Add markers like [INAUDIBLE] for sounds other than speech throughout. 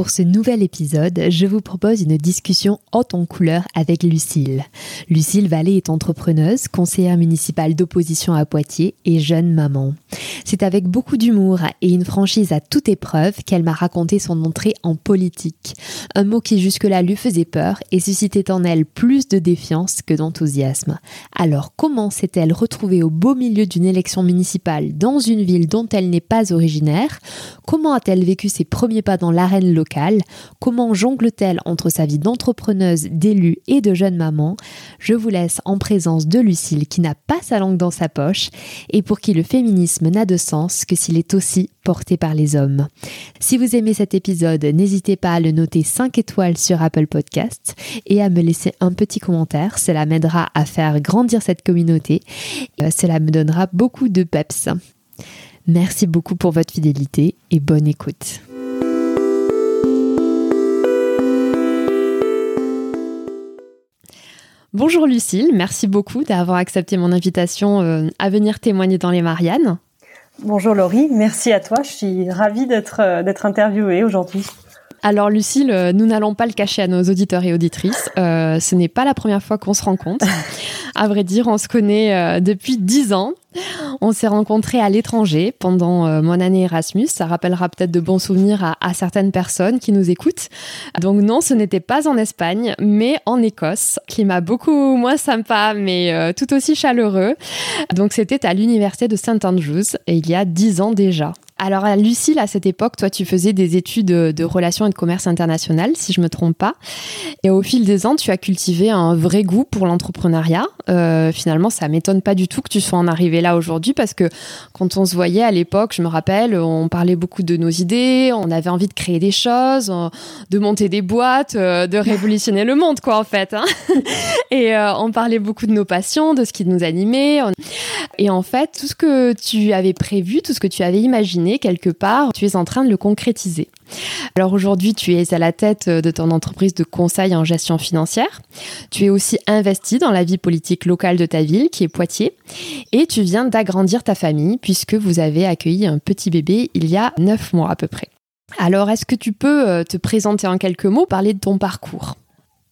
Pour ce nouvel épisode, je vous propose une discussion haute en couleur avec Lucille. Lucille Vallée est entrepreneuse, conseillère municipale d'opposition à Poitiers et jeune maman. C'est avec beaucoup d'humour et une franchise à toute épreuve qu'elle m'a raconté son entrée en politique. Un mot qui jusque-là lui faisait peur et suscitait en elle plus de défiance que d'enthousiasme. Alors comment s'est-elle retrouvée au beau milieu d'une élection municipale dans une ville dont elle n'est pas originaire? Comment a-t-elle vécu ses premiers pas dans l'arène Comment jongle-t-elle entre sa vie d'entrepreneuse, d'élue et de jeune maman? Je vous laisse en présence de Lucille qui n'a pas sa langue dans sa poche et pour qui le féminisme n'a de sens que s'il est aussi porté par les hommes. Si vous aimez cet épisode, n'hésitez pas à le noter 5 étoiles sur Apple Podcasts et à me laisser un petit commentaire. Cela m'aidera à faire grandir cette communauté. Euh, cela me donnera beaucoup de peps. Merci beaucoup pour votre fidélité et bonne écoute. Bonjour Lucille, merci beaucoup d'avoir accepté mon invitation euh, à venir témoigner dans les Mariannes. Bonjour Laurie, merci à toi, je suis ravie d'être euh, d'être interviewée aujourd'hui. Alors Lucille, euh, nous n'allons pas le cacher à nos auditeurs et auditrices, ce n'est pas la première fois qu'on se rencontre. à vrai dire, on se connaît depuis dix ans. On s'est rencontrés à l'étranger pendant euh, mon année Erasmus. Ça rappellera peut-être de bons souvenirs à, certaines personnes qui nous écoutent. Donc non, ce n'était pas en Espagne, mais en Écosse. Climat beaucoup moins sympa, mais euh, tout aussi chaleureux. Donc c'était à l'université de St Andrews, et il y a dix ans déjà. Alors, Lucille, à cette époque, toi, tu faisais des études de relations et de commerce international, si je me trompe pas. Et au fil des ans, tu as cultivé un vrai goût pour l'entrepreneuriat. Euh, finalement, ça m'étonne pas du tout que tu sois en arrivé là aujourd'hui parce que quand on se voyait à l'époque, je me rappelle, on parlait beaucoup de nos idées, on avait envie de créer des choses, de monter des boîtes, euh, de [LAUGHS] révolutionner le monde, quoi, en fait. Hein. [LAUGHS] et euh, on parlait beaucoup de nos passions, de ce qui nous animait. Et en fait, tout ce que tu avais prévu, tout ce que tu avais imaginé, quelque part, tu es en train de le concrétiser. Alors aujourd'hui, tu es à la tête de ton entreprise de conseil en gestion financière. Tu es aussi investi dans la vie politique locale de ta ville, qui est Poitiers. Et tu viens d'agrandir ta famille, puisque vous avez accueilli un petit bébé il y a neuf mois à peu près. Alors, est-ce que tu peux euh, te présenter en quelques mots, parler de ton parcours?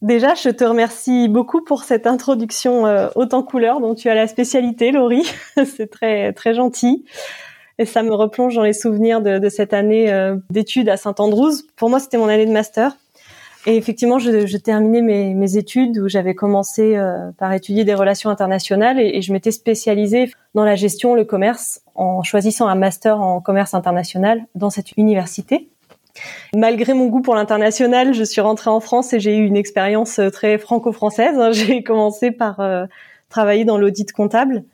Déjà, je te remercie beaucoup pour cette introduction euh, haute en couleur dont tu as la spécialité, Laurie. [LAUGHS] C'est très très gentil et ça me replonge dans les souvenirs de, de cette année euh, d'études à Saint-Andrews. Pour moi, c'était mon année de master. Et effectivement, je, je terminais mes, mes, études où j'avais commencé euh, par étudier des relations internationales et, et je m'étais spécialisée dans la gestion, le commerce, en choisissant un master en commerce international dans cette université. Malgré mon goût pour l'international, je suis rentrée en France et j'ai eu une expérience euh, très franco-française. [LAUGHS] J'ai commencé par travailler dans l'audit comptable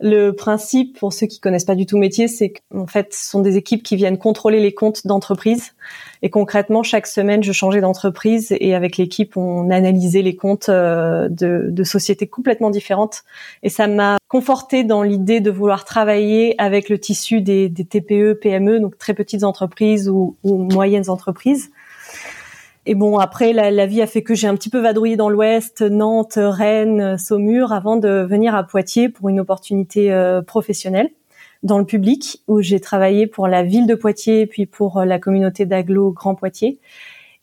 le principe, pour ceux qui connaissent pas du tout métier, c'est qu'en fait, ce sont des équipes qui viennent contrôler les comptes d'entreprise. Et concrètement, chaque semaine, je changeais d'entreprise et avec l'équipe, on analysait les comptes euh, de, sociétés complètement différentes. Et ça m'a conforté dans l'idée de vouloir travailler avec le tissu des, TPE, PME, donc très petites entreprises ou moyennes entreprises et bon, après, la, vie a fait que j'ai un petit peu vadrouillé dans l'Ouest, Nantes, Rennes, Saumur, avant de venir à Poitiers pour une opportunité euh, professionnelle dans le public, où j'ai travaillé pour la ville de Poitiers, puis pour euh, la communauté d'Aglo Grand Poitiers.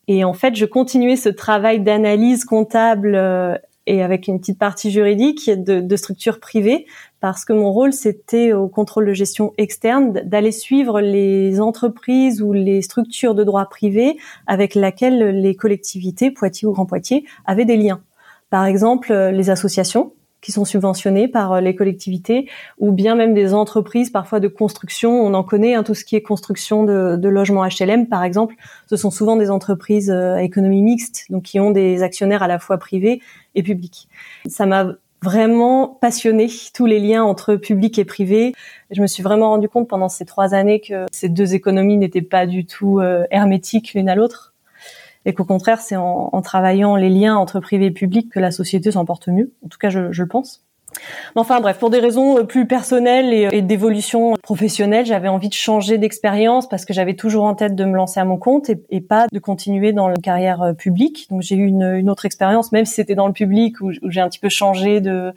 Et en fait, je continuais ce travail d'analyse comptable euh, et avec une petite partie juridique de, de structures privées parce que mon rôle c'était au contrôle de gestion externe d'aller suivre les entreprises ou les structures de droit privé avec lesquelles les collectivités Poitiers ou Grand Poitiers avaient des liens. Par exemple, les associations qui sont subventionnés par euh, les collectivités ou bien même des entreprises parfois de construction. On en connaît hein, tout ce qui est construction de, de, logements HLM par exemple. Ce sont souvent des entreprises euh, à économie mixte, donc qui ont des actionnaires à la fois privés et publics. Ça m'a vraiment passionné tous les liens entre public et privé. Je me suis vraiment rendu compte pendant ces trois années que ces deux économies n'étaient pas du tout euh, hermétiques l'une à l'autre et qu'au contraire, c'est en, en, travaillant les liens entre privé et public que la société s'en porte mieux. En tout cas, je, je le pense. Enfin bref, pour des raisons euh, plus personnelles et, et d'évolution professionnelle, j'avais envie de changer d'expérience parce que j'avais toujours en tête de me lancer à mon compte et, et pas de continuer dans la carrière euh, publique. Donc j'ai eu une, une, autre expérience, même si c'était dans le public où, où j'ai un petit peu changé de,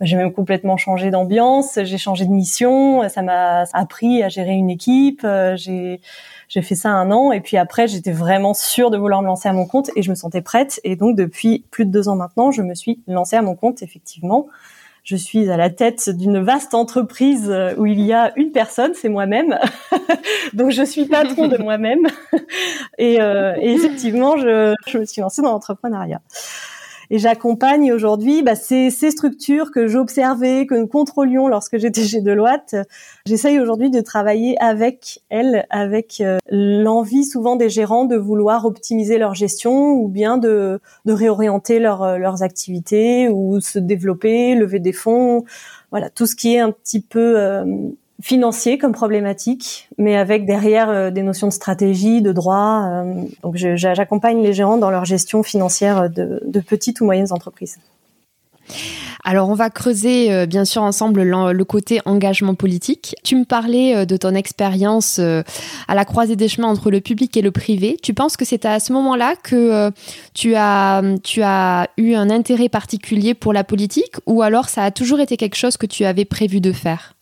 j'ai même complètement changé d'ambiance, j'ai changé de mission, ça m'a appris à gérer une équipe, euh, j'ai j'ai fait ça un an et puis après j'étais vraiment sûre de vouloir me lancer à mon compte et je me sentais prête et donc depuis plus de deux ans maintenant je me suis lancée à mon compte effectivement. Je suis à la tête d'une vaste entreprise où il y a une personne, c'est moi-même. [LAUGHS] donc je suis patron de [LAUGHS] moi-même et, euh, et effectivement je, je me suis lancée dans l'entrepreneuriat et j'accompagne aujourd'hui bah, ces, structures que j'observais, que nous contrôlions lorsque j'étais chez Deloitte. J'essaye aujourd'hui de travailler avec elles, avec euh, l'envie souvent des gérants de vouloir optimiser leur gestion ou bien de, de réorienter leur, euh, leurs activités ou se développer, lever des fonds. Voilà, tout ce qui est un petit peu euh, financier comme problématique, mais avec derrière euh, des notions de stratégie, de droit. Euh, donc j'accompagne les gérants dans leur gestion financière de, petites ou moyennes entreprises. Alors on va creuser euh, bien sûr ensemble le côté engagement politique. Tu me parlais de ton expérience à la croisée des chemins entre le public et le privé. Tu penses que c'est à ce moment-là que tu as eu un intérêt particulier pour la politique ou alors ça a toujours été quelque chose que tu avais prévu de faire?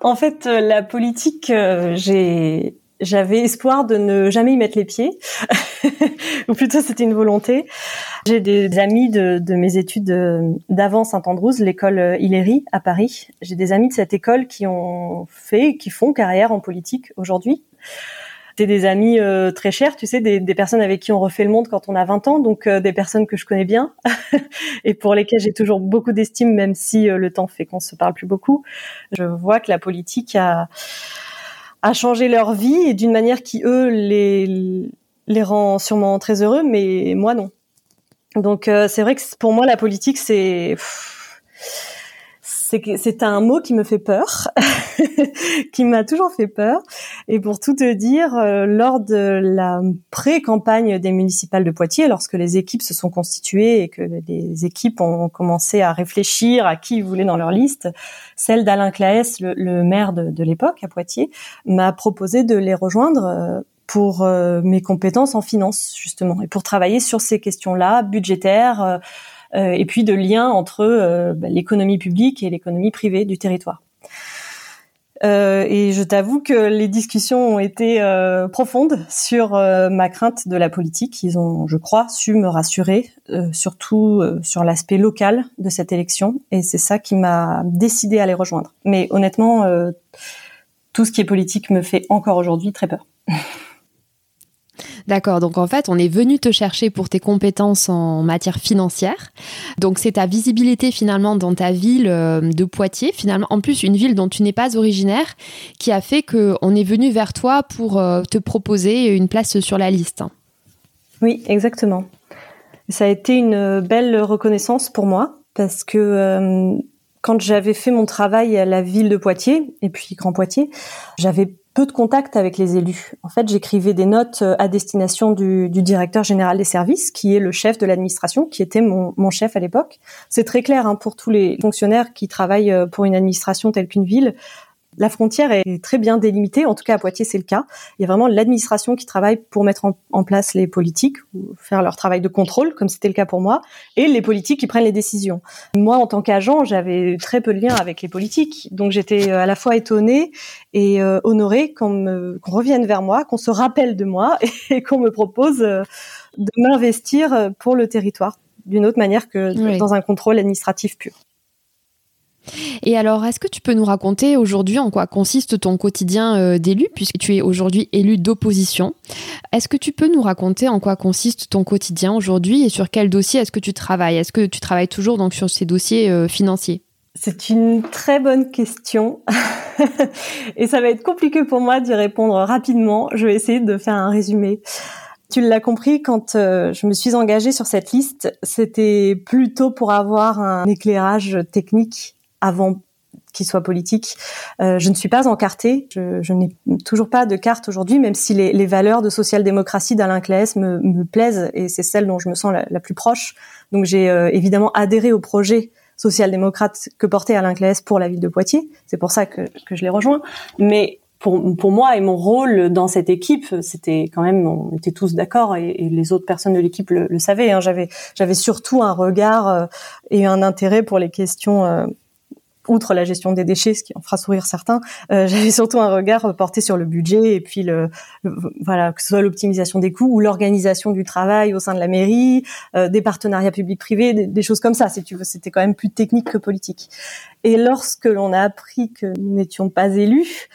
En fait, euh, la politique, euh, j'ai j'avais espoir de ne jamais y mettre les pieds, [LAUGHS] ou plutôt c'était une volonté. J'ai des amis de, de mes études d'avant Saint-Andrews, l'école Hillery à Paris. J'ai des amis de cette école qui ont fait, qui font carrière en politique aujourd'hui c'était des amis euh, très chers, tu sais, des, des, personnes avec qui on refait le monde quand on a 20 ans, donc euh, des personnes que je connais bien [LAUGHS] et pour lesquelles j'ai toujours beaucoup d'estime, même si euh, le temps fait qu'on se parle plus beaucoup. Je vois que la politique a, a changé leur vie et d'une manière qui eux les les rend sûrement très heureux, mais moi non. Donc c'est vrai que pour moi la politique c'est c'est un mot qui me fait peur, [LAUGHS] qui m'a toujours fait peur. Et pour tout te dire, euh, lors de la pré-campagne des municipales de Poitiers, lorsque les équipes se sont constituées et que les équipes ont commencé à réfléchir à qui ils voulaient dans leur liste, celle d'Alain Claes, le, maire de, de l'époque à Poitiers, m'a proposé de les rejoindre euh, pour euh, mes compétences en finance justement et pour travailler sur ces questions-là budgétaires et puis de liens entre euh, bah, l'économie publique et l'économie privée du territoire. Euh, et je t'avoue que les discussions ont été euh, profondes sur euh, ma crainte de la politique. Ils ont, je crois, su me rassurer, surtout sur l'aspect local de cette élection. Et c'est ça qui m'a décidé à les rejoindre. Mais honnêtement, tout ce qui est politique me fait encore aujourd'hui très peur. [LAUGHS] D'accord, donc en fait, on est venu te chercher pour tes compétences en matière financière. Donc c'est ta visibilité finalement dans ta ville euh, de Poitiers, finalement, en plus une ville dont tu n'es pas originaire, qui a fait qu'on est venu vers toi pour euh, te proposer une place sur la liste. Oui, exactement. Ça a été une belle reconnaissance pour moi parce que euh, quand j'avais fait mon travail à la ville de Poitiers et puis Grand Poitiers, j'avais peu de contact avec les élus. En fait, j'écrivais des notes euh, à destination du, directeur général des services, qui est le chef de l'administration, qui était mon, mon chef à l'époque. C'est très clair hein, pour tous les fonctionnaires qui travaillent euh, pour une administration telle qu'une ville la frontière est très bien délimitée. En tout cas, à Poitiers, c'est le cas. Il y a vraiment l'administration qui travaille pour mettre en, place les politiques, ou faire leur travail de contrôle, comme c'était le cas pour moi, et les politiques qui prennent les décisions. Moi, en tant qu'agent, j'avais très peu de liens avec les politiques, donc j'étais euh, à la fois étonnée et euh, honorée qu'on revienne vers moi, qu'on se rappelle de moi [LAUGHS] et qu'on me propose euh, de m'investir pour le territoire d'une autre manière que dans un contrôle administratif pur. Et alors, est-ce que tu peux nous raconter aujourd'hui en quoi consiste ton quotidien euh, d'élu, puisque tu es aujourd'hui élu d'opposition? Est-ce que tu peux nous raconter en quoi consiste ton quotidien aujourd'hui et sur quel dossier est-ce que tu travailles? Est-ce que tu travailles toujours donc sur ces dossiers euh, financiers? C'est une très bonne question. [LAUGHS] Et ça va être compliqué pour moi d'y répondre rapidement. Je vais essayer de faire un résumé. Tu l'as compris, quand euh, je me suis engagée sur cette liste, c'était plutôt pour avoir un éclairage technique avant qu'il soit politique. Euh, je ne suis pas encartée, je, je n'ai toujours pas de carte aujourd'hui, même si les, les valeurs de social-démocratie d'Alain Claes me, me, plaisent et c'est celle dont je me sens la, plus proche. Donc j'ai euh, évidemment adhéré au projet social-démocrate que portait Alain Claes pour la ville de Poitiers. C'est pour ça que, que je l'ai rejoint. Mais pour, pour, moi et mon rôle dans cette équipe, c'était quand même, on était tous d'accord et, et, les autres personnes de l'équipe le, le, savaient. Hein. J'avais, j'avais surtout un regard euh, et un intérêt pour les questions euh, outre la gestion des déchets, ce qui en fera sourire certains, euh, [LAUGHS] j'avais surtout un regard porté sur le budget et puis le, voilà que ce soit l'optimisation des coûts ou l'organisation du travail au sein de la mairie, euh, des partenariats publics-privés, des, choses comme ça. Si tu veux, c'était quand même plus technique que politique. Et lorsque l'on a appris que nous n'étions pas élus,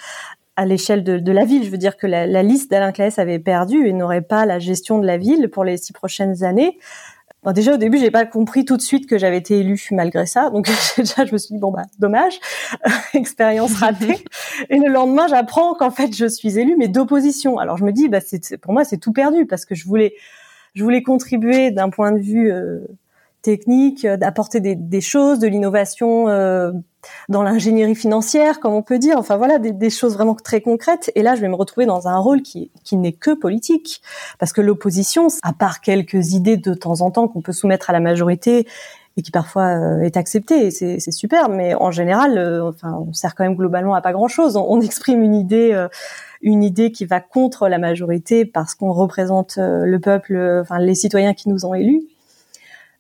à l'échelle de, de, la ville. Je veux dire que la, la liste d'Alain Claes avait perdu et n'aurait pas la gestion de la ville pour les six prochaines années. Bon, déjà au début, j'ai pas compris tout de suite que j'avais été élue malgré ça. Donc [LAUGHS] déjà, je me suis dit bon bah dommage, [LAUGHS] expérience ratée. Et le lendemain, j'apprends qu'en fait, je suis élue mais d'opposition. Alors je me dis bah c'est pour moi c'est tout perdu parce que je voulais je voulais contribuer d'un point de vue euh, technique, d'apporter des, des, choses, de l'innovation euh, dans l'ingénierie financière, comme on peut dire. Enfin voilà, des, des, choses vraiment très concrètes. Et là, je vais me retrouver dans un rôle qui, qui n'est que politique, parce que l'opposition, à part quelques idées de temps en temps qu'on peut soumettre à la majorité et qui parfois euh, est acceptée, c'est super, mais en général, euh, enfin, on sert quand même globalement à pas grand-chose. On, on, exprime une idée. Euh, une idée qui va contre la majorité parce qu'on représente euh, le peuple, enfin les citoyens qui nous ont élus,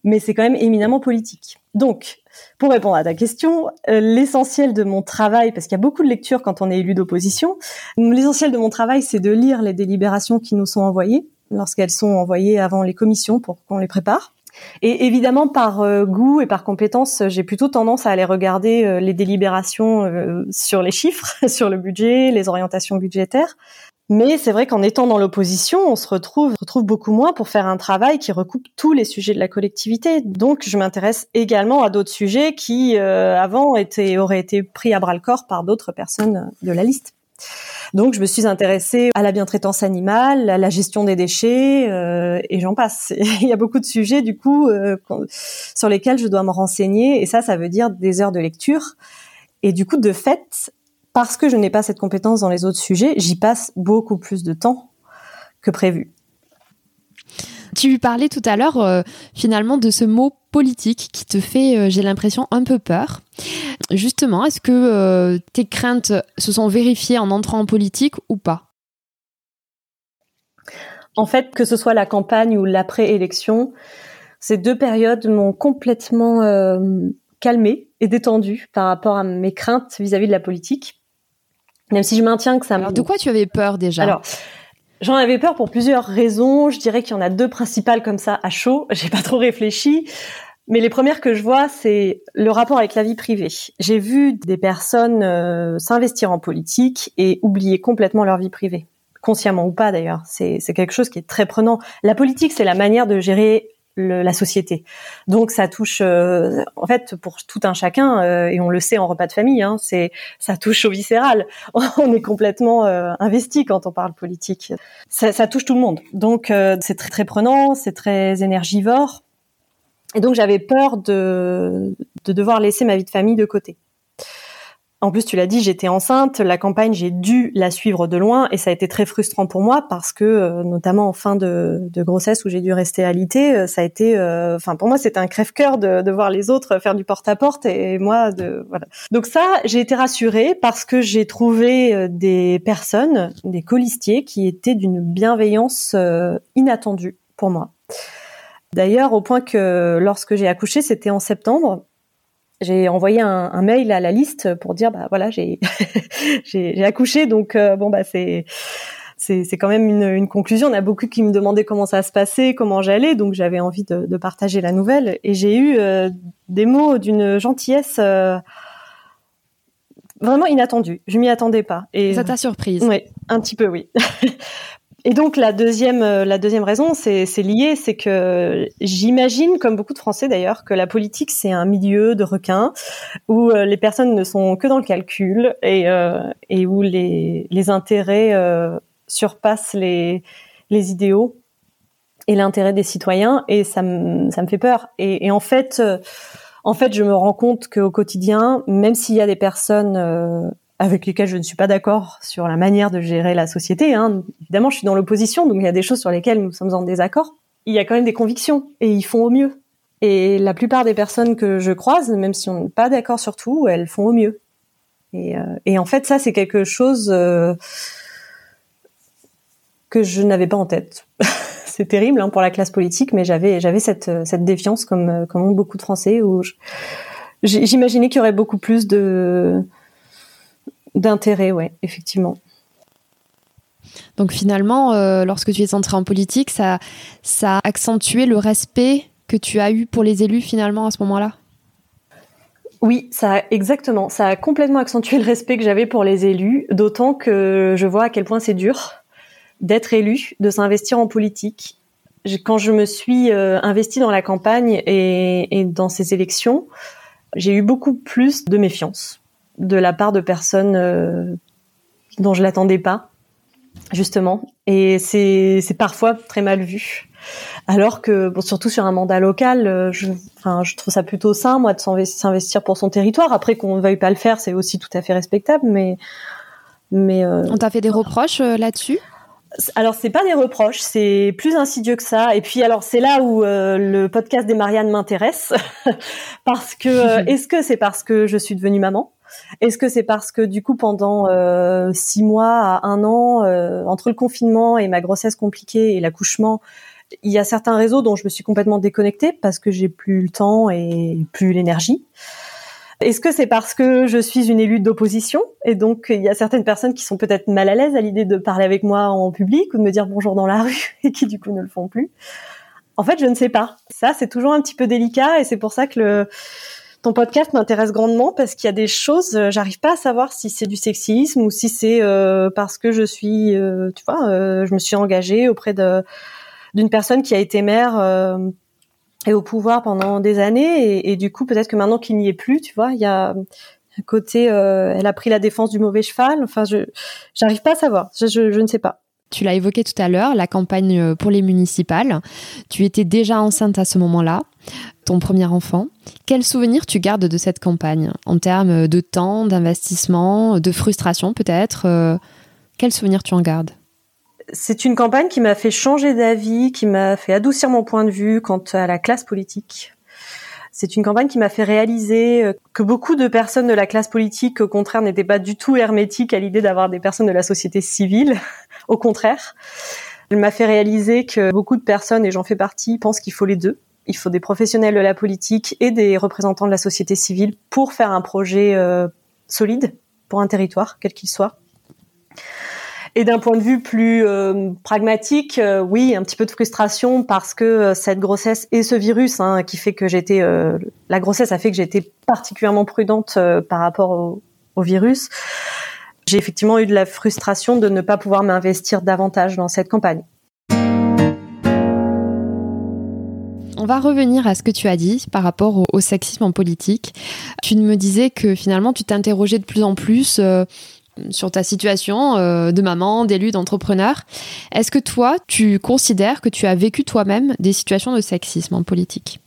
mais c'est quand même éminemment politique. Donc, pour répondre à ta question, euh, l'essentiel de mon travail, parce qu'il y a beaucoup de lectures quand on est élu d'opposition, l'essentiel de mon travail, c'est de lire les délibérations qui nous sont envoyées, lorsqu'elles sont envoyées avant les commissions pour qu'on les prépare. Et évidemment, par euh, goût et par compétence, j'ai plutôt tendance à aller regarder euh, les délibérations sur les chiffres, [LAUGHS] sur le budget, les orientations budgétaires. Mais c'est vrai qu'en étant dans l'opposition, on se retrouve, retrouve beaucoup moins pour faire un travail qui recoupe tous les sujets de la collectivité. Donc, je m'intéresse également à d'autres sujets qui, euh, avant, étaient, auraient été pris à bras le corps par d'autres personnes de la liste. Donc, je me suis intéressée à la bientraitance animale, à la gestion des déchets, euh, et j'en passe. [LAUGHS] Il y a beaucoup de sujets, du coup, euh, sur lesquels je dois me renseigner, et ça, ça veut dire des heures de lecture. Et du coup, de fait, parce que je n'ai pas cette compétence dans les autres sujets, j'y passe beaucoup plus de temps que prévu. Tu parlais tout à l'heure euh, finalement de ce mot politique qui te fait, euh, j'ai l'impression, un peu peur. Justement, est-ce que euh, tes craintes se sont vérifiées en entrant en politique ou pas? En fait, que ce soit la campagne ou l'après-élection, ces deux périodes m'ont complètement calmée et détendue par rapport à mes craintes vis-à-vis -vis de la politique. Même si je maintiens que ça. Alors, de quoi tu avais peur déjà Alors, j'en avais peur pour plusieurs raisons. Je dirais qu'il y en a deux principales comme ça à chaud. [LAUGHS] J'ai pas trop réfléchi. Mais les premières que je vois, c'est le rapport avec la vie privée. J'ai vu des personnes euh, s'investir en politique et oublier complètement leur vie privée, consciemment ou pas d'ailleurs. C'est quelque chose qui est très prenant. La politique, c'est la manière de gérer le, la société. Donc ça touche, euh, en fait, pour tout un chacun, euh, et on le sait en repas de famille, hein, c'est ça touche au viscéral. [LAUGHS] on est complètement euh, investi quand on parle politique. Ça, ça touche tout le monde. Donc euh, c'est très très prenant, c'est très énergivore. Et donc j'avais peur de, de devoir laisser ma vie de famille de côté. En plus, tu l'as dit, j'étais enceinte. La campagne, j'ai dû la suivre de loin et ça a été très frustrant pour moi parce que, euh, notamment en fin de, de grossesse où j'ai dû rester alitée, euh, ça a été, euh, enfin pour moi, c'était un crève-cœur de, de, voir les autres faire du porte-à-porte et moi, de voilà. Donc ça, j'ai été rassurée parce que j'ai trouvé des personnes, des colistiers, qui étaient d'une bienveillance inattendue pour moi. D'ailleurs, au point que lorsque j'ai accouché, c'était en septembre, j'ai envoyé un, un, mail à la liste pour dire bah voilà [LAUGHS] j'ai j'ai accouché donc euh, bon bah c'est c'est c'est quand même une, une, conclusion. On a beaucoup qui me demandaient comment ça se passait, comment j'allais, donc j'avais envie de, de, partager la nouvelle et j'ai eu euh, des mots d'une gentillesse euh, vraiment inattendu. Je m'y attendais pas. Et ça t'a surprise? Oui, un petit peu, oui. [LAUGHS] Et donc la deuxième, euh, la deuxième raison, c'est lié, c'est que j'imagine, comme beaucoup de Français d'ailleurs, que la politique c'est un milieu de requins où euh, les personnes ne sont que dans le calcul et, euh, et où les, les intérêts surpassent les, les idéaux et l'intérêt des citoyens. Et ça me, ça me fait peur. Et, en fait, en fait, je me rends compte qu'au quotidien, même s'il y a des personnes avec lesquels je ne suis pas d'accord sur la manière de gérer la société. Hein. Évidemment, je suis dans l'opposition, donc il y a des choses sur lesquelles nous sommes en désaccord. Il y a quand même des convictions et ils font au mieux. Et la plupart des personnes que je croise, même si on n'est pas d'accord sur tout, elles font au mieux. Et, euh, et en fait, ça, c'est quelque chose euh, que je n'avais pas en tête. [LAUGHS] c'est terrible hein, pour la classe politique, mais j'avais j'avais cette, cette défiance comme comme beaucoup de Français où j'imaginais qu'il y aurait beaucoup plus de D'intérêt, ouais, effectivement. Donc finalement, euh, lorsque tu es entré en politique, ça, ça a accentué le respect que tu as eu pour les élus finalement à ce moment-là? Oui, ça a, exactement. Ça a complètement accentué le respect que j'avais pour les élus, d'autant que je vois à quel point c'est dur d'être élu, de s'investir en politique. Quand je me suis euh, investie dans la campagne et, et dans ces élections, j'ai eu beaucoup plus de méfiance de la part de personnes euh, dont je l'attendais pas, justement. Et c'est c'est parfois très mal vu. Alors que, bon, surtout sur un mandat local, euh, je, enfin, je trouve ça plutôt sain, moi, de s'investir pour son territoire. Après, qu'on ne veuille pas le faire, c'est aussi tout à fait respectable, mais, mais. Euh, On t'a fait des reproches là-dessus? Alors c'est pas des reproches, c'est plus insidieux que ça. Et puis alors c'est là où le podcast des Marianne m'intéresse [LAUGHS] parce que [LAUGHS] est-ce que c'est parce que je suis devenue maman? Est-ce que c'est parce que du coup pendant euh, six mois à un an, euh, entre le confinement et ma grossesse compliquée et l'accouchement, il y a certains réseaux dont je me suis complètement déconnectée parce que j'ai plus le temps et plus l'énergie? Est-ce que c'est parce que je suis une élue d'opposition et donc il y a certaines personnes qui sont peut-être mal à l'aise à l'idée de parler avec moi en public ou de me dire bonjour dans la rue [LAUGHS] et qui du coup ne le font plus? En fait, je ne sais pas. Ça, c'est toujours un petit peu délicat et c'est pour ça que le ton podcast m'intéresse grandement parce qu'il y a des choses, euh, j'arrive pas à savoir si c'est du sexisme ou si c'est euh, parce que je suis, euh, tu vois, je me suis engagée auprès de d'une personne qui a été mère et au pouvoir pendant des années et, du coup peut-être que maintenant qu'il n'y est plus, tu vois, il y a un côté, elle a pris la défense du mauvais cheval. Enfin, je j'arrive pas à savoir, je, je ne sais pas. Tu l'as évoqué tout à l'heure, la campagne pour les municipales. Tu étais déjà enceinte à ce moment-là ton premier enfant. Quel souvenir tu gardes de cette campagne? En termes de temps, d'investissement, de frustration peut-être euh, Quel souvenir tu en gardes? C'est une campagne qui m'a fait changer d'avis, qui m'a fait adoucir mon point de vue quant à la classe politique. C'est une campagne qui m'a fait réaliser euh, que beaucoup de personnes de la classe politique, au contraire, n'étaient pas du tout hermétiques à l'idée d'avoir des personnes de la société civile. [LAUGHS] au contraire, elle m'a fait réaliser que beaucoup de personnes, et j'en fais partie, pensent qu'il faut les deux il faut des professionnels de la politique et des représentants de la société civile pour faire un projet euh, solide pour un territoire, quel qu'il soit. Et d'un point de vue plus euh, pragmatique, euh, oui, un petit peu de frustration parce que cette grossesse et ce virus hein, qui fait que j'étais, la grossesse a fait que été particulièrement prudente par rapport au, au virus. J'ai effectivement eu de la frustration de ne pas pouvoir m'investir davantage dans cette campagne. On va revenir à ce que tu as dit par rapport au, sexisme en politique. Tu me disais que finalement tu t'interrogeais de plus en plus euh, sur ta situation euh, de maman, d'élu, d'entrepreneur. Est-ce que toi, tu considères que tu as vécu toi-même des situations de sexisme en politique?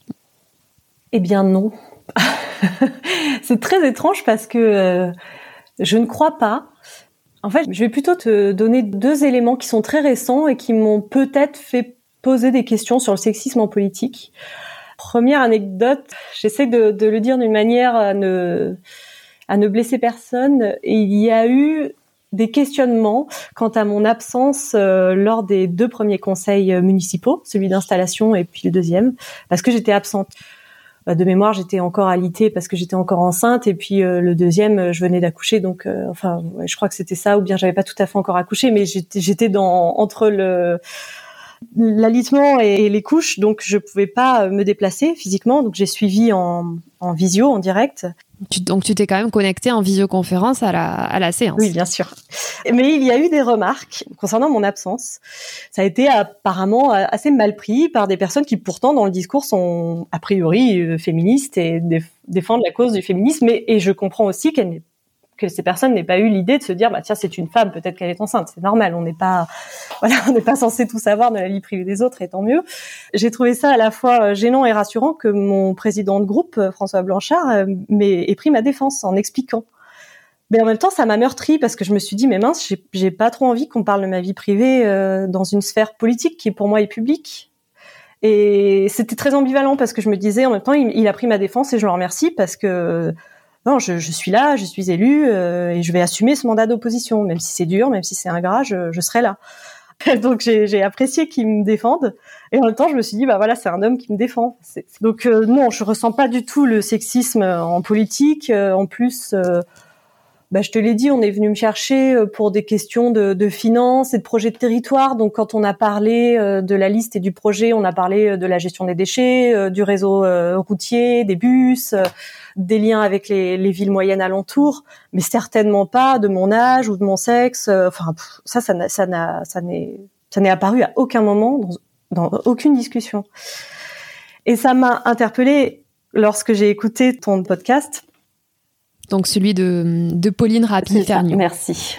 Eh bien non. [LAUGHS] C'est très étrange parce que euh, je ne crois pas. En fait, je vais plutôt te donner deux éléments qui sont très récents et qui m'ont peut-être fait poser des questions sur le sexisme en politique. Première anecdote, j'essaie de, le dire d'une manière à ne, à ne blesser personne. Il y a eu des questionnements quant à mon absence euh, lors des deux premiers conseils municipaux, celui d'installation et puis le deuxième, parce que j'étais absente. Bah, de mémoire, j'étais encore alitée parce que j'étais encore enceinte, et puis euh, le deuxième, je venais d'accoucher, donc euh, enfin, je crois que c'était ça, ou bien j'avais pas tout à fait encore accouché, mais j'étais dans entre le l'alitement et les couches, donc je pouvais pas me déplacer physiquement, donc j'ai suivi en, en visio, en direct. donc tu t'es quand même connecté en visioconférence à la, à la séance. Oui, bien sûr. Mais il y a eu des remarques concernant mon absence. Ça a été apparemment assez mal pris par des personnes qui pourtant dans le discours sont a priori euh, féministes et défendent la cause du féminisme. Et, et je comprends aussi qu'elle n'est que ces personnes n'aient pas eu l'idée de se dire bah tiens c'est une femme peut-être qu'elle est enceinte c'est normal on n'est pas [LAUGHS] voilà on n'est pas censé tout savoir de la vie privée des autres et tant mieux. J'ai trouvé ça à la fois euh, gênant et rassurant que mon président de groupe euh, François Blanchard euh, ait pris ma défense en expliquant. Mais en même temps ça m'a meurtri parce que je me suis dit mais mince j'ai pas trop envie qu'on parle de ma vie privée dans une sphère politique qui pour moi est publique. Et c'était très ambivalent parce que je me disais en même temps il a pris ma défense et je le remercie parce que non, je, je, suis là, je suis élu euh, et je vais assumer ce mandat d'opposition, même si c'est dur, même si c'est ingrat, je, je serai là. [LAUGHS] Donc j'ai apprécié qu'ils me défendent et en même temps je me suis dit bah voilà c'est un homme qui me défend. Donc euh, non je ressens pas du tout le sexisme en politique. Euh, en plus bah, je te l'ai dit, on est venu me chercher euh, pour des questions de, de finances et de projets de territoire. Donc, quand on a parlé euh, de la liste et du projet, on a parlé euh, de la gestion des déchets, du réseau routier, des bus, des liens avec les, les, villes moyennes alentours, mais certainement pas de mon âge ou de mon sexe. Enfin, ça, ça n'a, ça n'est, ça n'est apparu à aucun moment dans, dans aucune discussion. Et ça m'a interpellée lorsque j'ai écouté ton podcast donc celui de, de Pauline rapi Merci.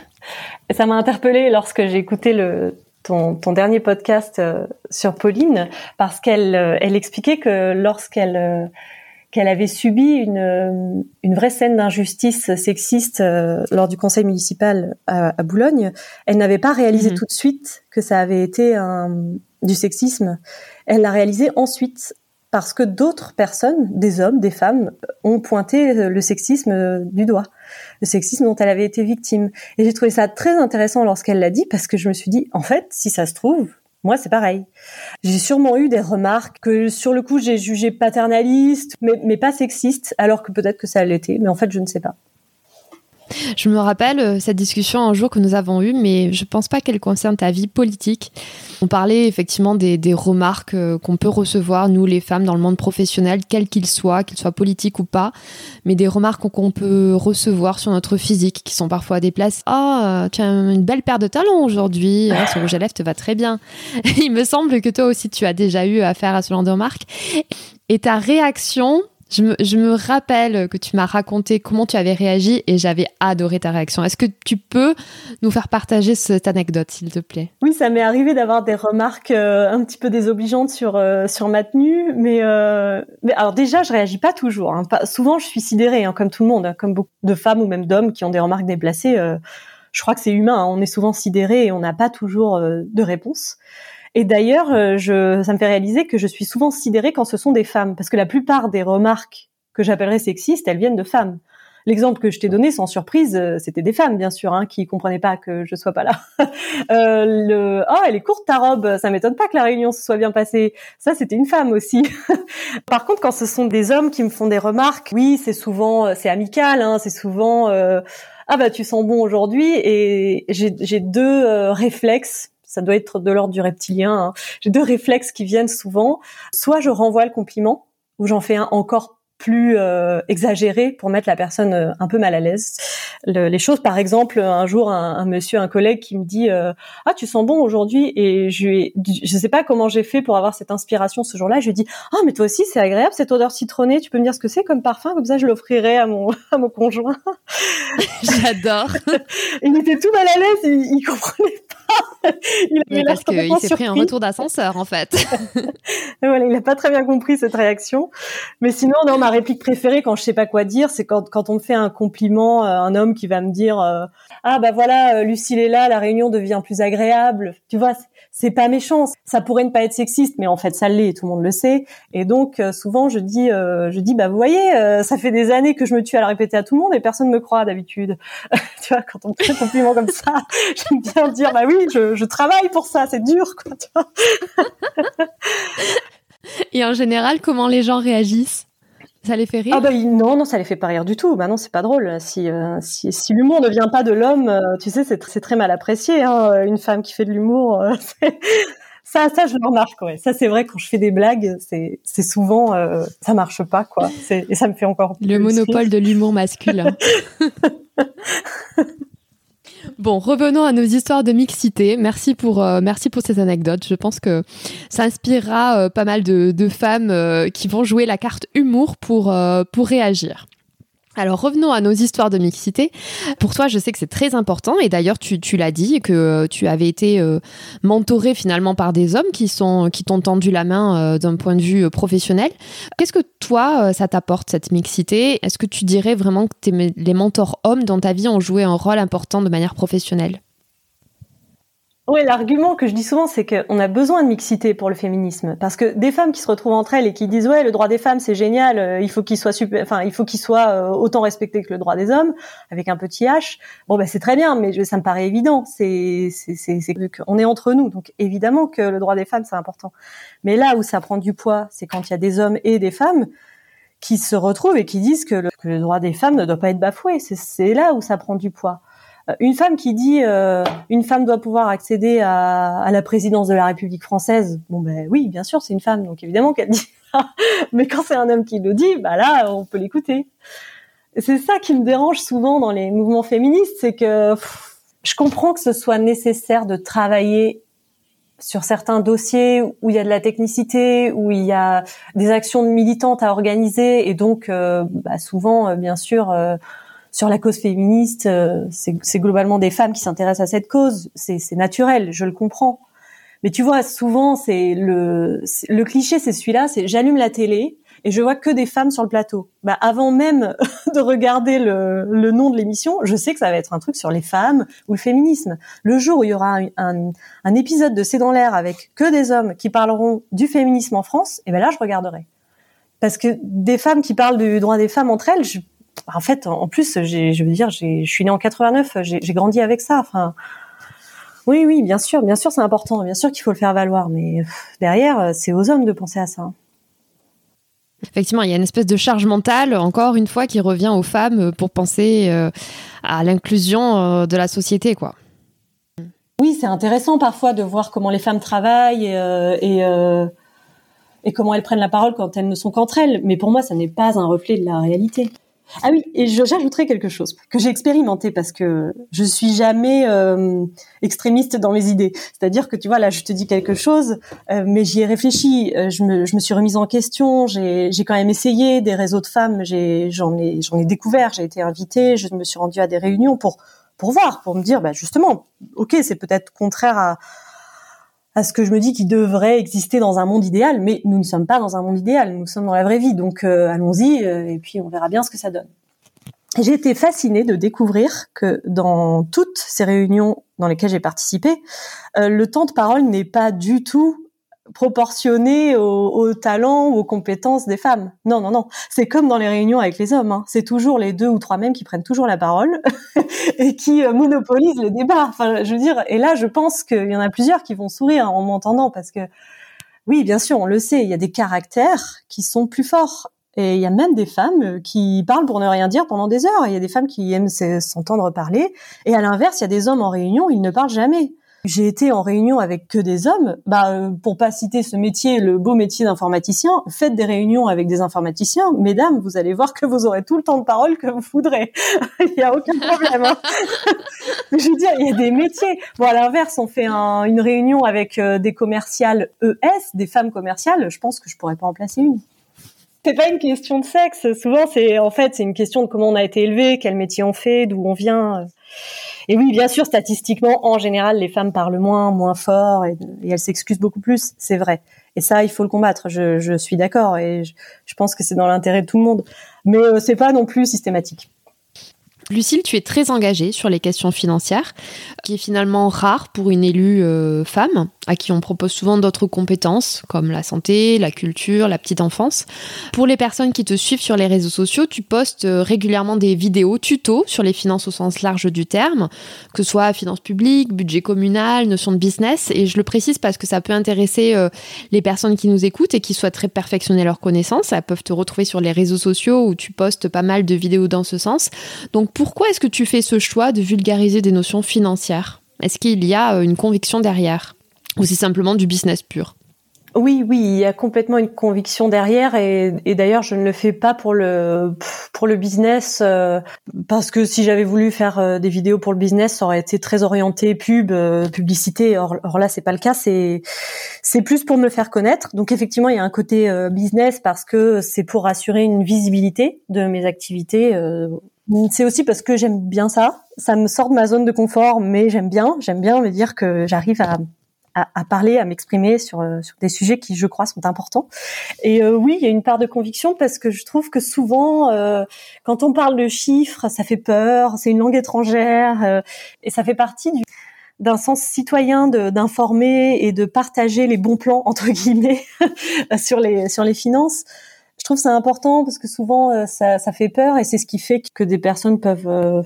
Ça m'a interpellée lorsque j'ai écouté le, ton, ton, dernier podcast euh, sur Pauline, parce qu'elle euh, elle expliquait que lorsqu'elle euh, qu'elle avait subi une, une vraie scène d'injustice sexiste lors du conseil municipal à, Boulogne, elle n'avait pas réalisé mhm. tout de suite que ça avait été un, du sexisme. Elle l'a réalisé ensuite parce que d'autres personnes, des hommes, des femmes, ont pointé le sexisme du doigt, le sexisme dont elle avait été victime. Et j'ai trouvé ça très intéressant lorsqu'elle l'a dit, parce que je me suis dit, en fait, si ça se trouve, moi, c'est pareil. J'ai sûrement eu des remarques que sur le coup, j'ai jugé paternalistes, mais, mais pas sexistes, alors que peut-être que ça l'était, mais en fait, je ne sais pas. Je me rappelle euh, cette discussion un jour que nous avons eue, mais je ne pense pas qu'elle concerne ta vie politique. On parlait effectivement des, remarques euh, qu'on peut recevoir, nous les femmes, dans le monde professionnel, quel qu'il soit, qu'il soit politique ou pas, mais des remarques qu'on peut recevoir sur notre physique, qui sont parfois déplacées. Ah, tu as une belle paire de talons aujourd'hui, ah, ce rouge à lèvres te va très bien. Il me semble que toi aussi, tu as déjà eu affaire à ce genre de remarques. Et ta réaction, je me, je me, rappelle que tu m'as raconté comment tu avais réagi et j'avais adoré ta réaction. Est-ce que tu peux nous faire partager cette anecdote, s'il te plaît? Oui, ça m'est arrivé d'avoir des remarques euh, un petit peu désobligeantes sur euh, sur ma tenue, mais euh, mais alors déjà, je réagis pas toujours. Hein. souvent, je suis sidérée, hein, comme tout le monde, hein, comme beaucoup de femmes ou même d'hommes qui ont des remarques déplacées. je crois que c'est humain. Hein. on est souvent sidéré et on n'a pas toujours de réponse. Et d'ailleurs, euh, je, ça me fait réaliser que je suis souvent sidérée quand ce sont des femmes, parce que la plupart des remarques que j'appellerais sexistes, elles viennent de femmes. L'exemple que je t'ai donné, sans surprise, euh, c'était des femmes, bien sûr, hein, qui comprenaient pas que je sois pas là. [LAUGHS] euh, le oh, elle est courte ta robe, ça m'étonne pas que la réunion se soit bien passée. Ça, c'était une femme aussi. [LAUGHS] Par contre, quand ce sont des hommes qui me font des remarques, oui, c'est souvent, euh, c'est amical, hein, c'est souvent, ah bah tu sens bon aujourd'hui, et j'ai deux réflexes ça doit être de l'ordre du reptilien. Hein. J'ai deux réflexes qui viennent souvent. Soit je renvoie le compliment, ou j'en fais un encore plus euh, exagéré pour mettre la personne euh, un peu mal à l'aise. les choses, par exemple, un jour, un, monsieur, un collègue qui me dit euh, ah tu sens bon aujourd'hui? Et je je sais pas comment j'ai fait pour avoir cette inspiration ce jour-là. Je lui dis ah mais toi aussi c'est agréable cette odeur citronnée. Tu peux me dire ce que c'est comme parfum? Comme ça je l'offrirai à mon [LAUGHS] à mon conjoint. [LAUGHS] J'adore. il était tout mal à l'aise, il, il comprenait pas. [LAUGHS] Il, il parce qu'il s'est pris un retour d'ascenseur en fait. voilà, il n'a pas très bien compris cette réaction. Mais sinon, non, ma réplique préférée quand je sais pas quoi dire, c'est quand, quand on me fait un compliment, euh, un homme qui va me dire euh, ah bah voilà, euh, Lucille est là, la réunion devient plus agréable. Tu vois, c'est pas méchant, ça pourrait ne pas être sexiste, mais en fait ça l'est, tout le monde le sait. Et donc souvent je dis je dis bah vous voyez, ça fait des années que je me tue à le répéter à tout le monde et personne me croit d'habitude. [LAUGHS] tu vois, quand on me fait un compliment comme ça, [LAUGHS] j'aime bien dire bah oui, je, je travaille pour ça, c'est dur quoi. Tu vois et en général, comment les gens réagissent? Ça les fait rire Ah bah non, non, ça les fait pas rire du tout. Bah non, c'est pas drôle. Si euh, si, si l'humour ne vient pas de l'homme, euh, tu sais, c'est très mal apprécié. Hein, une femme qui fait de l'humour, euh, [LAUGHS] Ça, ça, je le remarque, ouais. Ça, c'est vrai, quand je fais des blagues, c'est, c'est souvent, euh, ça marche pas, quoi. C'est, et ça me fait encore Le monopole de l'humour masculin. [LAUGHS] Bon, revenons à nos histoires de mixité. Merci pour, euh, merci pour ces anecdotes. Je pense que ça inspirera euh, pas mal de, de femmes euh, qui vont jouer la carte humour pour, pour réagir. Alors revenons à nos histoires de mixité. Pour toi, je sais que c'est très important et d'ailleurs tu, tu l'as dit que euh, tu avais été euh, mentoré finalement par des hommes qui sont qui t'ont tendu la main euh, d'un point de vue professionnel. Qu'est-ce que toi ça t'apporte cette mixité? Est-ce que tu dirais vraiment que les mentors hommes dans ta vie ont joué un rôle important de manière professionnelle? Oui, l'argument que je dis souvent, c'est qu'on a besoin de mixité pour le féminisme, parce que des femmes qui se retrouvent entre elles et qui disent ouais, le droit des femmes c'est génial, euh, il faut qu'il soit super, enfin il faut qu'il soit euh, autant respecté que le droit des hommes, avec un petit H. Bon ben c'est très bien, mais ça me paraît évident. C'est c'est c'est qu'on est entre nous, donc évidemment que le droit des femmes c'est important. Mais là où ça prend du poids, c'est quand il y a des hommes et des femmes qui se retrouvent et qui disent que le, que le droit des femmes ne doit pas être bafoué. C'est là où ça prend du poids. Euh, une femme qui dit euh, une femme doit pouvoir accéder à, à, la présidence de la République française, bon ben oui, bien sûr, c'est une femme, donc évidemment qu'elle dit ça. [LAUGHS] Mais quand c'est un homme qui le dit, bah là, on peut l'écouter. C'est ça qui me dérange souvent dans les mouvements féministes, c'est que je comprends que ce soit nécessaire de travailler sur certains dossiers où il y a de la technicité, où il y a des actions militantes à organiser, et donc euh, bah souvent, euh, bien sûr, sur la cause féministe, euh, c'est globalement des femmes qui s'intéressent à cette cause. C'est naturel, je le comprends. Mais tu vois, souvent, c'est le, le cliché, c'est celui-là, c'est j'allume la télé et je vois que des femmes sur le plateau. Bah, avant même [LAUGHS] de regarder le, le nom de l'émission, je sais que ça va être un truc sur les femmes ou le féminisme. Le jour où il y aura un, un, épisode de C'est dans l'air avec que des hommes qui parleront du féminisme en France, et ben là, je regarderai. Parce que des femmes qui parlent du droit des femmes entre elles, je en fait, en plus, je veux dire, je suis née en 89, j'ai grandi avec ça. Enfin, oui, oui, bien sûr, bien sûr, c'est important, bien sûr qu'il faut le faire valoir, mais derrière, c'est aux hommes de penser à ça. Effectivement, il y a une espèce de charge mentale, encore une fois, qui revient aux femmes pour penser euh, à l'inclusion euh, de la société, quoi. Oui, c'est intéressant parfois de voir comment les femmes travaillent et, euh, et, et comment elles prennent la parole quand elles ne sont qu'entre elles. Mais pour moi, ça n'est pas un reflet de la réalité. Ah oui, et j'ajouterais quelque chose que j'ai expérimenté parce que je suis jamais euh, extrémiste dans mes idées. C'est-à-dire que tu vois là, je te dis quelque chose, euh, mais j'y ai réfléchi, euh, je, me, je me suis remise en question, j'ai quand même essayé des réseaux de femmes, j'en ai j'en ai, ai découvert, j'ai été invitée, je me suis rendue à des réunions pour pour voir, pour me dire, bah justement, ok, c'est peut-être contraire à à ce que je me dis qui devrait exister dans un monde idéal, mais nous ne sommes pas dans un monde idéal, nous sommes dans la vraie vie, donc euh, allons-y euh, et puis on verra bien ce que ça donne. J'ai été fascinée de découvrir que dans toutes ces réunions dans lesquelles j'ai participé, euh, le temps de parole n'est pas du tout proportionné au, au, talent ou aux compétences des femmes. Non, non, non. C'est comme dans les réunions avec les hommes. Hein. C'est toujours les deux ou trois mêmes qui prennent toujours la parole [LAUGHS] et qui euh, monopolisent le débat. Enfin, je veux dire, et là, je pense qu'il y en a plusieurs qui vont sourire en m'entendant parce que, oui, bien sûr, on le sait, il y a des caractères qui sont plus forts. Et il y a même des femmes qui parlent pour ne rien dire pendant des heures. Il y a des femmes qui aiment s'entendre parler. Et à l'inverse, il y a des hommes en réunion, ils ne parlent jamais j'ai été en réunion avec que des hommes, bah euh, pour pas citer ce métier, le beau métier d'informaticien, faites des réunions avec des informaticiens, mesdames, vous allez voir que vous aurez tout le temps de parole que vous voudrez. [LAUGHS] il n'y a aucun problème. Hein. [LAUGHS] Je veux dire, il y a des métiers. Bon, à l'inverse, on fait une réunion avec euh, des commerciales ES, des femmes commerciales, je pense que je pourrais pas en placer une c'est pas une question de sexe. Souvent, c'est en fait, c'est une question de comment on a été élevé, quel métier on fait, d'où on vient. Et oui, bien sûr, statistiquement, en général, les femmes parlent moins, moins fort, et, elles s'excusent beaucoup plus. C'est vrai. Et ça, il faut le combattre. Je, suis d'accord, et je, je, pense que c'est dans l'intérêt de tout le monde. Mais euh, c'est pas non plus systématique. Lucille, tu es très engagée sur les questions financières, qui est finalement rare pour une élue euh, femme, à qui on propose souvent d'autres compétences, comme la santé, la culture, la petite enfance. Pour les personnes qui te suivent sur les réseaux sociaux, tu postes euh, régulièrement des vidéos tutos sur les finances au sens large du terme, que ce soit finances publiques, budget communal, notion de business. Et je le précise parce que ça peut intéresser euh, les personnes qui nous écoutent et qui souhaiteraient perfectionner leurs connaissances. Elles peuvent te retrouver sur les réseaux sociaux où tu postes pas mal de vidéos dans ce sens. Donc pourquoi est-ce que tu fais ce choix de vulgariser des notions financières? Est-ce qu'il y a euh, une conviction derrière? Ou c'est simplement du business pur oui, oui, il y a complètement une conviction derrière et, d'ailleurs je ne le fais pas pour le pour le business euh, parce que si j'avais voulu faire euh, des vidéos pour le business, ça aurait été très orienté pub, euh, publicité. Or, or là, c'est pas le cas. C'est c'est plus pour me faire connaître. Donc effectivement, il y a un côté business parce que c'est pour assurer une visibilité de mes activités. c'est aussi parce que j'aime bien ça. Ça me sort de ma zone de confort, mais j'aime bien. J'aime bien me dire que j'arrive à à, parler, à m'exprimer sur, euh, sur des sujets qui, je crois, sont importants. Et euh, oui, il y a une part de conviction parce que je trouve que souvent, euh, quand on parle de chiffres, ça fait peur, c'est une langue étrangère, et ça fait partie du d'un sens citoyen d'informer et de partager les bons plans entre guillemets [LAUGHS] sur les sur les finances. Je trouve ça important parce que souvent ça, ça fait peur et c'est ce qui fait que des personnes peuvent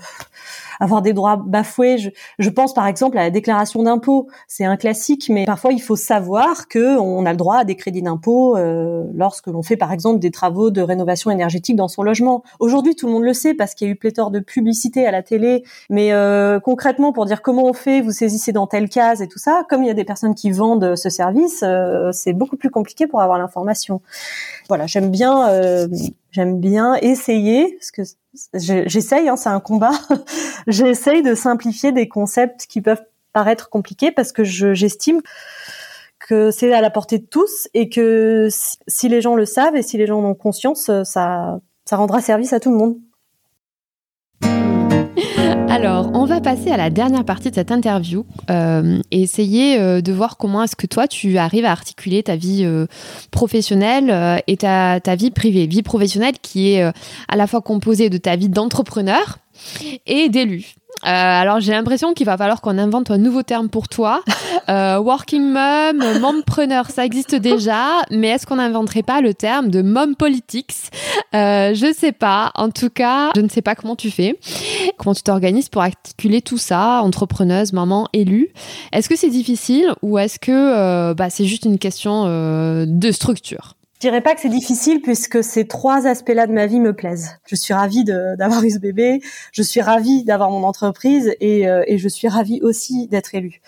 avoir des droits bafoués. Je, je pense par exemple à la déclaration d'impôt. C'est un classique, mais parfois il faut savoir que on a le droit à des crédits d'impôt euh, lorsque l'on fait par exemple des travaux de rénovation énergétique dans son logement. Aujourd'hui, tout le monde le sait parce qu'il y a eu pléthore de publicité à la télé. Mais euh, concrètement, pour dire comment on fait, vous saisissez dans telle case et tout ça, comme il y a des personnes qui vendent ce service, euh, c'est beaucoup plus compliqué pour avoir l'information. Voilà, j'aime bien, euh, j'aime bien essayer parce que j'essaye, hein, c'est un combat. [LAUGHS] j'essaye de simplifier des concepts qui peuvent paraître compliqués parce que j'estime que c'est à la portée de tous et que si, les gens le savent et si les gens en ont conscience, ça, ça rendra service à tout le monde. [LAUGHS] Alors, on va passer à la dernière partie de cette interview euh, et essayer euh, de voir comment est-ce que toi, tu arrives à articuler ta vie euh, professionnelle et ta, ta, vie privée. Vie professionnelle qui est à la fois composée de ta vie d'entrepreneur et d'élu. Euh, alors j'ai l'impression qu'il va falloir qu'on invente un nouveau terme pour toi. [LAUGHS] Euh, working mom, mompreneur, ça existe déjà, mais est-ce qu'on n'inventerait pas le terme de mom politics? Euh, Je sais pas. En tout cas, je ne sais pas comment tu fais, comment tu t'organises pour articuler tout ça, entrepreneuse, maman, élue? Est-ce que c'est difficile ou est-ce que euh, bah, c'est juste une question euh, de structure? Je dirais pas que c'est difficile puisque ces trois aspects-là de ma vie me plaisent. Je suis ravie d'avoir eu ce bébé, je suis ravie d'avoir mon entreprise et, euh, et je suis ravie aussi d'être élue.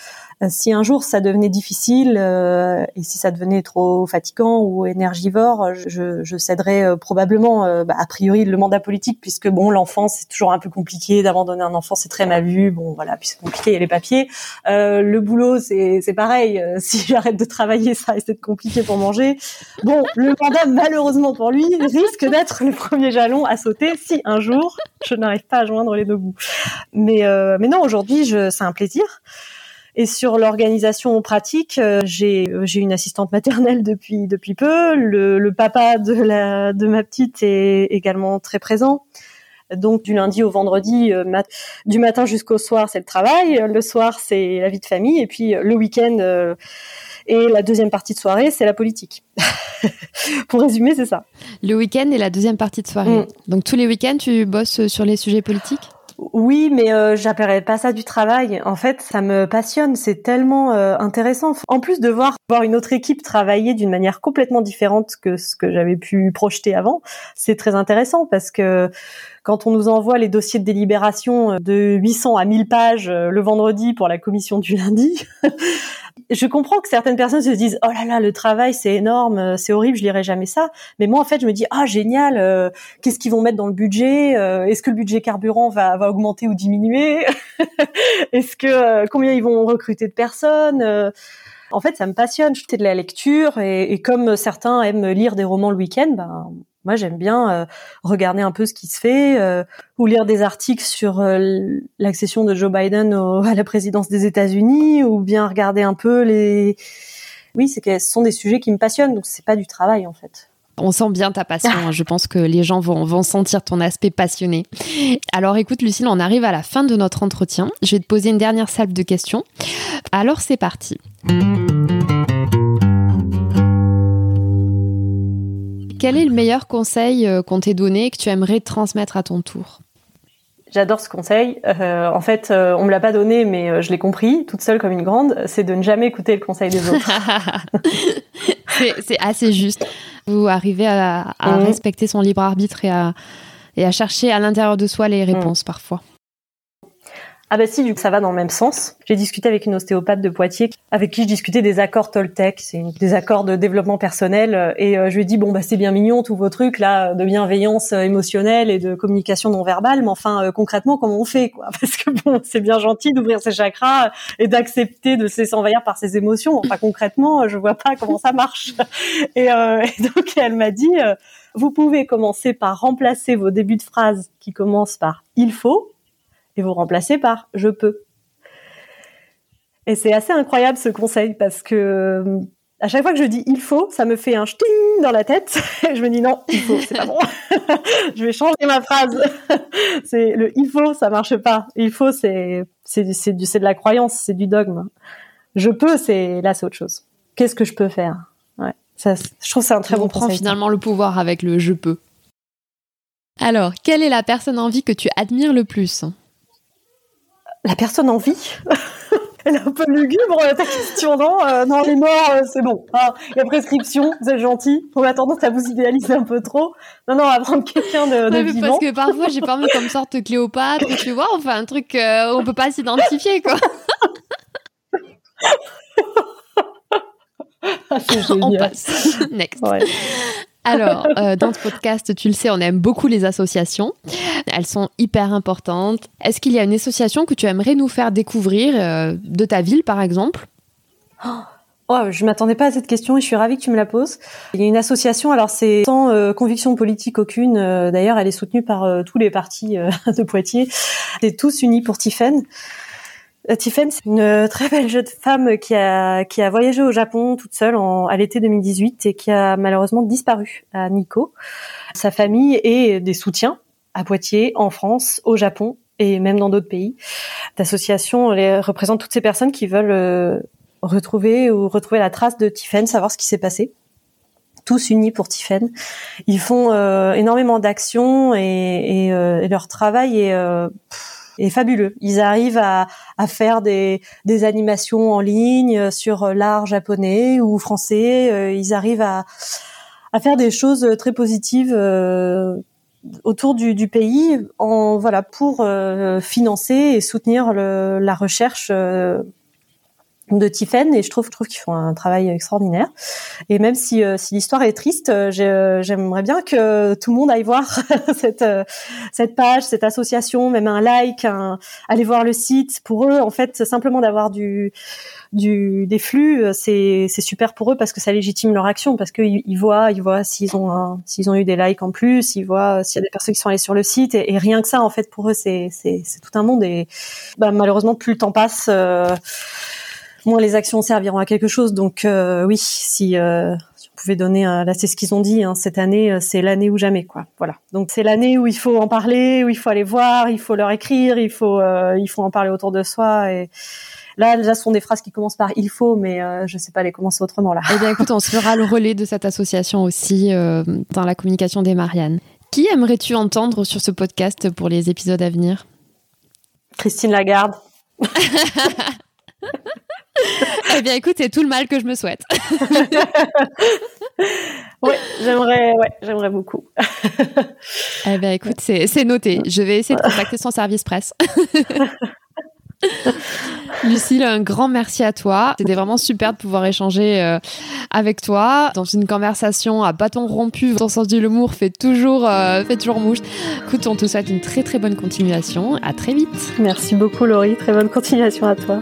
Euh, si un jour ça devenait difficile euh, et si ça devenait trop fatigant ou énergivore, je, je céderais euh, probablement, bah, a priori, le mandat politique, puisque bon, l'enfance c'est toujours un peu compliqué d'abandonner un enfant, c'est très mal vu. Bon, voilà, puis c'est compliqué, il y a les papiers. le boulot, c'est c'est pareil. [LAUGHS] si j'arrête de travailler, ça risque d'être compliqué pour manger. Bon, le mandat, malheureusement pour lui, risque d'être le premier jalon à sauter si un jour je n'arrive pas à joindre les deux bouts. Mais mais non, aujourd'hui, c'est un plaisir. Et sur l'organisation pratique, euh, j'ai euh, j'ai une assistante maternelle [LAUGHS] depuis depuis peu. Le, le, papa de la de ma petite est également très présent. Donc du lundi au vendredi, euh, du matin jusqu'au soir, c'est le travail. Le soir, c'est la vie de famille. Et puis le week-end et la deuxième partie de soirée, c'est la politique. [LAUGHS] Pour résumer, c'est ça. Le week-end et la deuxième partie de soirée. Mm. Donc tous les week-ends, tu bosses sur les sujets politiques? Oui, mais euh, j'appellerais pas ça du travail. En fait, ça me passionne. C'est tellement euh, intéressant. En plus de voir voir une autre équipe travailler d'une manière complètement différente que ce que j'avais pu projeter avant, c'est très intéressant parce que quand on nous envoie les dossiers de délibération de 800 à 1000 pages euh, le vendredi pour la commission du lundi, [LAUGHS] je comprends que certaines personnes se disent oh là là le travail c'est énorme euh, c'est horrible je lirai jamais ça mais moi en fait je me dis ah génial euh, qu'est-ce qu'ils vont mettre dans le budget euh, est-ce que le budget carburant va va augmenter ou diminuer [LAUGHS] est-ce que combien ils vont recruter de personnes en fait, ça me passionne. Je de la lecture et, et, comme certains aiment lire des romans le week-end, ben, moi, j'aime bien euh, regarder un peu ce qui se fait euh, ou lire des articles sur euh, l'accession de Joe Biden [LAUGHS] à la présidence des États-Unis ou bien regarder un peu les. Oui, c'est ce sont des sujets qui me passionnent, donc c'est pas du travail en fait. On sent bien ta passion. Hein. Je pense que les gens vont, vont sentir ton aspect passionné. Alors écoute, Lucille, on arrive à la fin de notre entretien. Je vais te poser une dernière salve de questions. Alors c'est parti. Quel est le meilleur conseil euh, qu'on t'ait donné et que tu aimerais transmettre à ton tour? J'adore ce conseil. Euh, en fait, euh, on me l'a pas donné, mais je l'ai compris, toute seule comme une grande. C'est de ne jamais écouter le conseil des autres. [LAUGHS] c'est assez juste. Vous arrivez à, mhm. respecter son libre arbitre et à, et à chercher à l'intérieur de soi les réponses mhm. parfois. Ah bah si, du coup, ça va dans le même sens. J'ai discuté avec une ostéopathe de Poitiers avec qui je discutais des accords Toltec, c'est des accords de développement personnel et euh, je lui ai dit bon bah c'est bien mignon tous vos trucs là de bienveillance euh, émotionnelle et de communication non verbale, mais enfin euh, concrètement comment on fait quoi? [LAUGHS] Parce que bon, c'est bien gentil d'ouvrir ses chakras et d'accepter de se laisser envahir par ses émotions. Enfin concrètement, je vois pas comment ça marche. [LAUGHS] Et, et donc elle m'a dit vous pouvez commencer par remplacer vos débuts de phrases qui commencent par il faut et vous remplacez par je peux. Et c'est assez incroyable ce conseil parce que à chaque fois que je dis il faut, ça me fait un ch'ting dans la tête. [LAUGHS] Et je me dis non, il faut, c'est pas bon. [LAUGHS] je vais changer ma phrase. [LAUGHS] c'est le il faut, ça marche pas. Il faut, c'est c'est c'est c'est de la croyance, c'est du dogme. Je peux, c'est là, c'est autre chose. Qu'est-ce que je peux faire? Ouais, ça, je trouve c'est un très bon conseil. On prend finalement le pouvoir avec le je peux. Alors, quelle est la personne en vie que tu admires le plus? La personne en vie [LAUGHS] Elle est un peu lugubre ta question, non euh, Non, les morts, euh, c'est bon. Ah, la prescription, c'est gentil. On a tendance à vous idéaliser un peu trop. Non, non, on va prendre quelqu'un de, de vivant. Parce que parfois, j'ai pas envie comme sorte Cléopâtre, tu vois, enfin un truc euh, on peut pas s'identifier, quoi. [LAUGHS] ah, [LAUGHS] on passe. Next. Ouais. Alors, [LAUGHS] euh, dans ce podcast, tu le sais, on aime beaucoup les associations. Elles sont hyper importantes. Est-ce qu'il y a une association que tu aimerais nous faire découvrir euh, de ta ville, par exemple? Oh, Je m'attendais pas à cette question et je suis ravie que tu me la poses. Il y a une association, alors c'est sans euh, conviction politique aucune. D'ailleurs, elle est soutenue par tous les partis [LAUGHS] de Poitiers. C'est tous unis pour Tiffen. Euh, Tiffen, c'est une euh, très belle jeune femme qui a qui a voyagé au Japon toute seule en, à l'été 2018 et qui a malheureusement disparu à Nikko. Sa famille et des soutiens à Poitiers, en France, au Japon et même dans d'autres pays. L'association représente toutes ces personnes qui veulent euh, retrouver ou retrouver la trace de Tiffen, savoir ce qui s'est passé. Tous unis pour Tiffen. Ils font énormément d'actions et, et, leur travail est est fabuleux. Ils arrivent à, à faire des, des, animations en ligne sur l'art japonais ou français. Euh, ils arrivent à, à faire des choses très positives euh, autour du, du, pays, en voilà pour euh, financer et soutenir le, la recherche de Tiffen et je trouve, je trouve qu'ils font un travail extraordinaire. Et même si, euh, si l'histoire est triste, euh, euh, j'aimerais bien que tout le monde aille voir [LAUGHS] cette, cette page, cette association, même un like, un, aller voir le site. Pour eux, en fait, simplement d'avoir du, du, des flux, c'est, c'est super pour eux parce que ça légitime leur action, parce qu'ils ils voient, ils voient s'ils ont s'ils ont eu des likes en plus, ils voient s'il y a des personnes qui sont allées sur le site et, rien que ça, en fait, pour eux, c'est, tout un monde. Et bah, malheureusement, plus le temps passe moins les actions serviront à quelque chose. Donc euh, oui, si, euh, si on pouvait donner, là c'est ce qu'ils ont dit, hein, cette année euh, c'est l'année ou jamais quoi. Voilà. Donc c'est l'année où il faut en parler, où il faut aller voir, il faut leur écrire, il faut il faut en parler autour de soi et Là, déjà, ce sont des phrases qui commencent par il faut, mais je sais pas les commencer autrement là. Eh bien, écoute, on se fera le relais de cette association aussi dans la communication des Marianne. Qui aimerais-tu entendre sur ce podcast pour les épisodes à venir? Christine Lagarde. [LAUGHS] [LAUGHS] eh bien, écoute, c'est tout le mal que je me souhaite. [LAUGHS] oui, j'aimerais, ouais, j'aimerais beaucoup. [LAUGHS] eh bien, écoute, c'est noté. Je vais essayer de contacter son service presse. Lucille, un grand merci à toi. C'était vraiment super de pouvoir échanger euh, avec toi dans une conversation à bâton rompu. Ton sens de l'humour fait toujours, euh, fait toujours mouche. Écoute, on te souhaite une très très bonne continuation. À très vite. Merci beaucoup, Laurie. Très bonne continuation à toi.